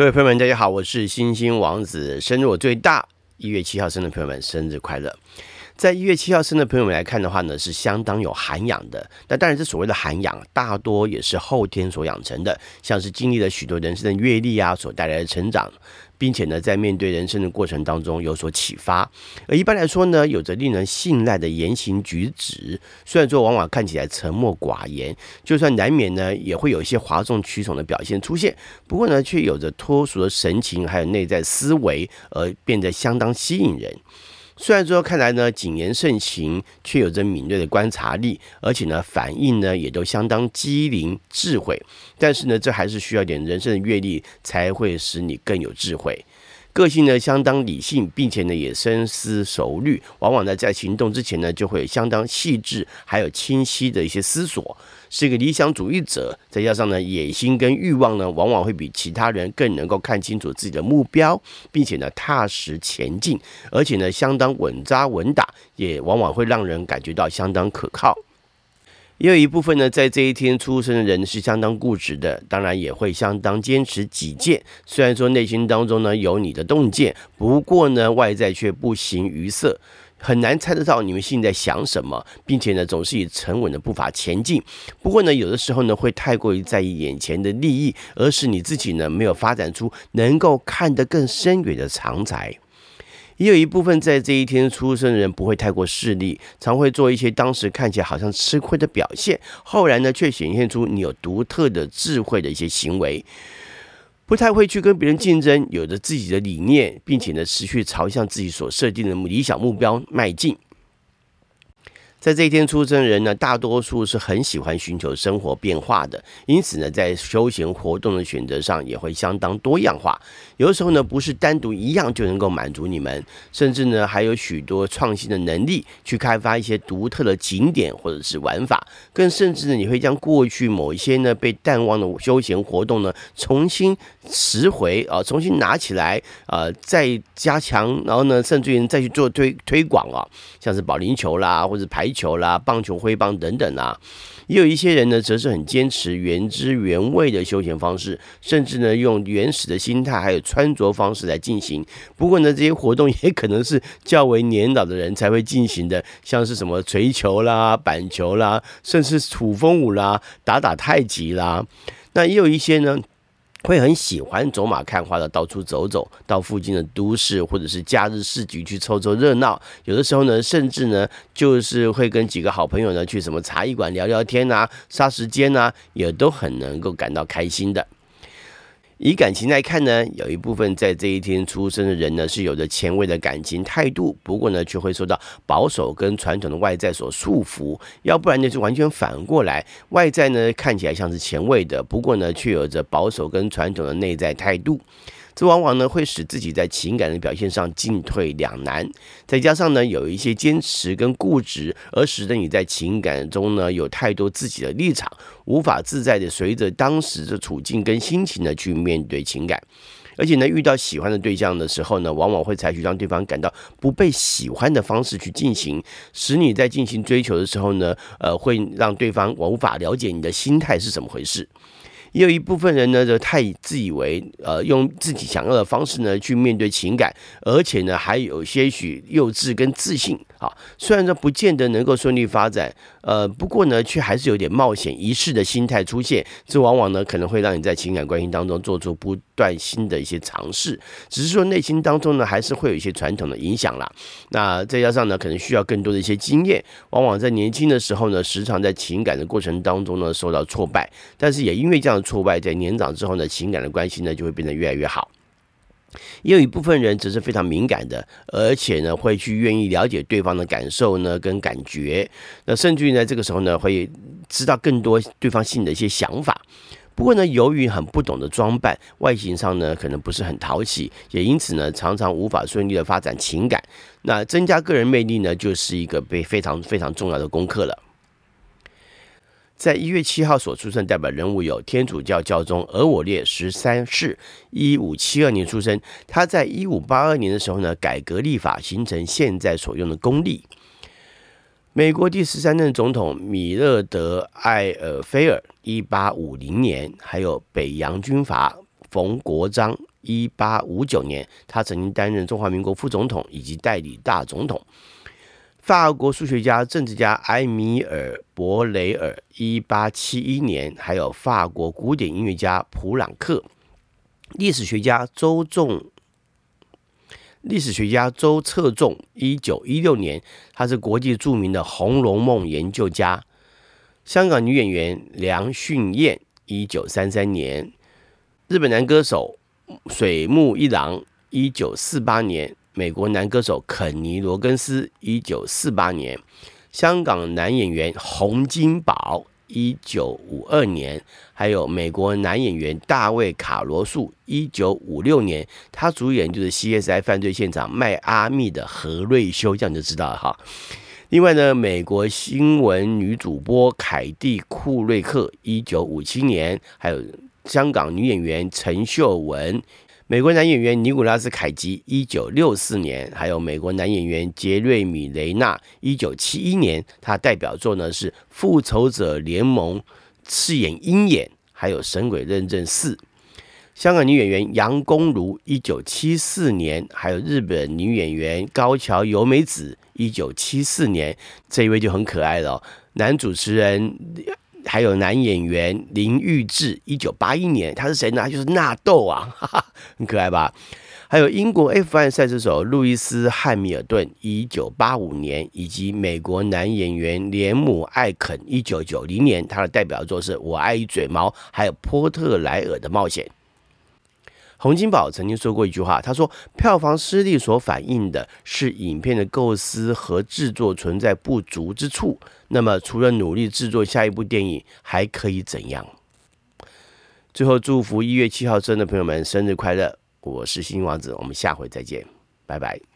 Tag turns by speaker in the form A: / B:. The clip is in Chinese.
A: 各位朋友们，大家好，我是星星王子，生日我最大，一月七号生的朋友们，生日快乐！在一月七号生的朋友们来看的话呢，是相当有涵养的。那当然，这所谓的涵养，大多也是后天所养成的，像是经历了许多人生的阅历啊，所带来的成长。并且呢，在面对人生的过程当中有所启发。而一般来说呢，有着令人信赖的言行举止，虽然说往往看起来沉默寡言，就算难免呢，也会有一些哗众取宠的表现出现。不过呢，却有着脱俗的神情，还有内在思维，而变得相当吸引人。虽然说看来呢，谨言慎行，却有着敏锐的观察力，而且呢，反应呢也都相当机灵智慧。但是呢，这还是需要点人生的阅历，才会使你更有智慧。个性呢相当理性，并且呢也深思熟虑，往往呢在行动之前呢就会相当细致还有清晰的一些思索，是一个理想主义者。再加上呢野心跟欲望呢，往往会比其他人更能够看清楚自己的目标，并且呢踏实前进，而且呢相当稳扎稳打，也往往会让人感觉到相当可靠。也有一部分呢，在这一天出生的人是相当固执的，当然也会相当坚持己见。虽然说内心当中呢有你的洞见，不过呢外在却不形于色，很难猜得到你们现在想什么，并且呢总是以沉稳的步伐前进。不过呢有的时候呢会太过于在意眼前的利益，而使你自己呢没有发展出能够看得更深远的长才。也有一部分在这一天出生的人不会太过势利，常会做一些当时看起来好像吃亏的表现，后来呢却显现出你有独特的智慧的一些行为，不太会去跟别人竞争，有着自己的理念，并且呢持续朝向自己所设定的理想目标迈进。在这一天出生的人呢，大多数是很喜欢寻求生活变化的，因此呢，在休闲活动的选择上也会相当多样化。有的时候呢，不是单独一样就能够满足你们，甚至呢，还有许多创新的能力去开发一些独特的景点或者是玩法。更甚至呢，你会将过去某一些呢被淡忘的休闲活动呢，重新拾回啊，重新拿起来啊，再加强，然后呢，甚至于再去做推推广啊，像是保龄球啦，或者排。球啦、棒球挥棒等等啊，也有一些人呢，则是很坚持原汁原味的休闲方式，甚至呢，用原始的心态还有穿着方式来进行。不过呢，这些活动也可能是较为年老的人才会进行的，像是什么锤球啦、板球啦，甚至土风舞啦、打打太极啦。那也有一些呢。会很喜欢走马看花的到处走走，到附近的都市或者是假日市集去凑凑热闹。有的时候呢，甚至呢，就是会跟几个好朋友呢去什么茶艺馆聊聊天啊，杀时间啊，也都很能够感到开心的。以感情来看呢，有一部分在这一天出生的人呢，是有着前卫的感情态度，不过呢，却会受到保守跟传统的外在所束缚。要不然呢，就完全反过来，外在呢看起来像是前卫的，不过呢，却有着保守跟传统的内在态度。这往往呢会使自己在情感的表现上进退两难，再加上呢有一些坚持跟固执，而使得你在情感中呢有太多自己的立场，无法自在的随着当时的处境跟心情呢去面对情感，而且呢遇到喜欢的对象的时候呢，往往会采取让对方感到不被喜欢的方式去进行，使你在进行追求的时候呢，呃会让对方无法了解你的心态是怎么回事。也有一部分人呢，就太自以为，呃，用自己想要的方式呢去面对情感，而且呢，还有些许幼稚跟自信啊。虽然说不见得能够顺利发展，呃，不过呢，却还是有点冒险一试的心态出现。这往往呢，可能会让你在情感关系当中做出不断新的一些尝试。只是说内心当中呢，还是会有一些传统的影响啦。那再加上呢，可能需要更多的一些经验。往往在年轻的时候呢，时常在情感的过程当中呢，受到挫败，但是也因为这样。挫败，在年长之后呢，情感的关系呢就会变得越来越好。也有一部分人只是非常敏感的，而且呢会去愿意了解对方的感受呢跟感觉，那甚至于呢这个时候呢会知道更多对方心里的一些想法。不过呢，由于很不懂得装扮，外形上呢可能不是很讨喜，也因此呢常常无法顺利的发展情感。那增加个人魅力呢就是一个被非常非常重要的功课了。在一月七号所出生代表人物有天主教教宗额我略十三世，一五七二年出生。他在一五八二年的时候呢，改革立法，形成现在所用的公历。美国第十三任总统米勒德艾尔菲尔，一八五零年，还有北洋军阀冯国璋，一八五九年，他曾经担任中华民国副总统以及代理大总统。法国数学家、政治家埃米尔·博雷尔，一八七一年；还有法国古典音乐家普朗克，历史学家周仲，历史学家周策纵，一九一六年，他是国际著名的《红楼梦》研究家。香港女演员梁训燕，一九三三年；日本男歌手水木一郎，一九四八年。美国男歌手肯尼·罗根斯，一九四八年；香港男演员洪金宝，一九五二年；还有美国男演员大卫·卡罗素，一九五六年。他主演就是《CSI 犯罪现场》迈阿密的何瑞修，这样就知道了哈。另外呢，美国新闻女主播凯蒂·库瑞克，一九五七年；还有香港女演员陈秀雯。美国男演员尼古拉斯·凯吉，一九六四年；还有美国男演员杰瑞米·雷纳，一九七一年。他代表作呢是《复仇者联盟》，饰演鹰眼，还有《神鬼认证四》。香港女演员杨恭如，一九七四年；还有日本女演员高桥由美子，一九七四年。这一位就很可爱了，男主持人。还有男演员林玉志，一九八一年，他是谁呢？他就是纳豆啊，哈哈，很可爱吧？还有英国 F1 赛车手路易斯汉密尔顿，一九八五年，以及美国男演员连姆艾肯，一九九零年，他的代表作是《我爱一嘴毛》，还有《波特莱尔的冒险》。洪金宝曾经说过一句话，他说：“票房失利所反映的是影片的构思和制作存在不足之处。那么，除了努力制作下一部电影，还可以怎样？”最后，祝福一月七号生的朋友们生日快乐！我是新王子，我们下回再见，拜拜。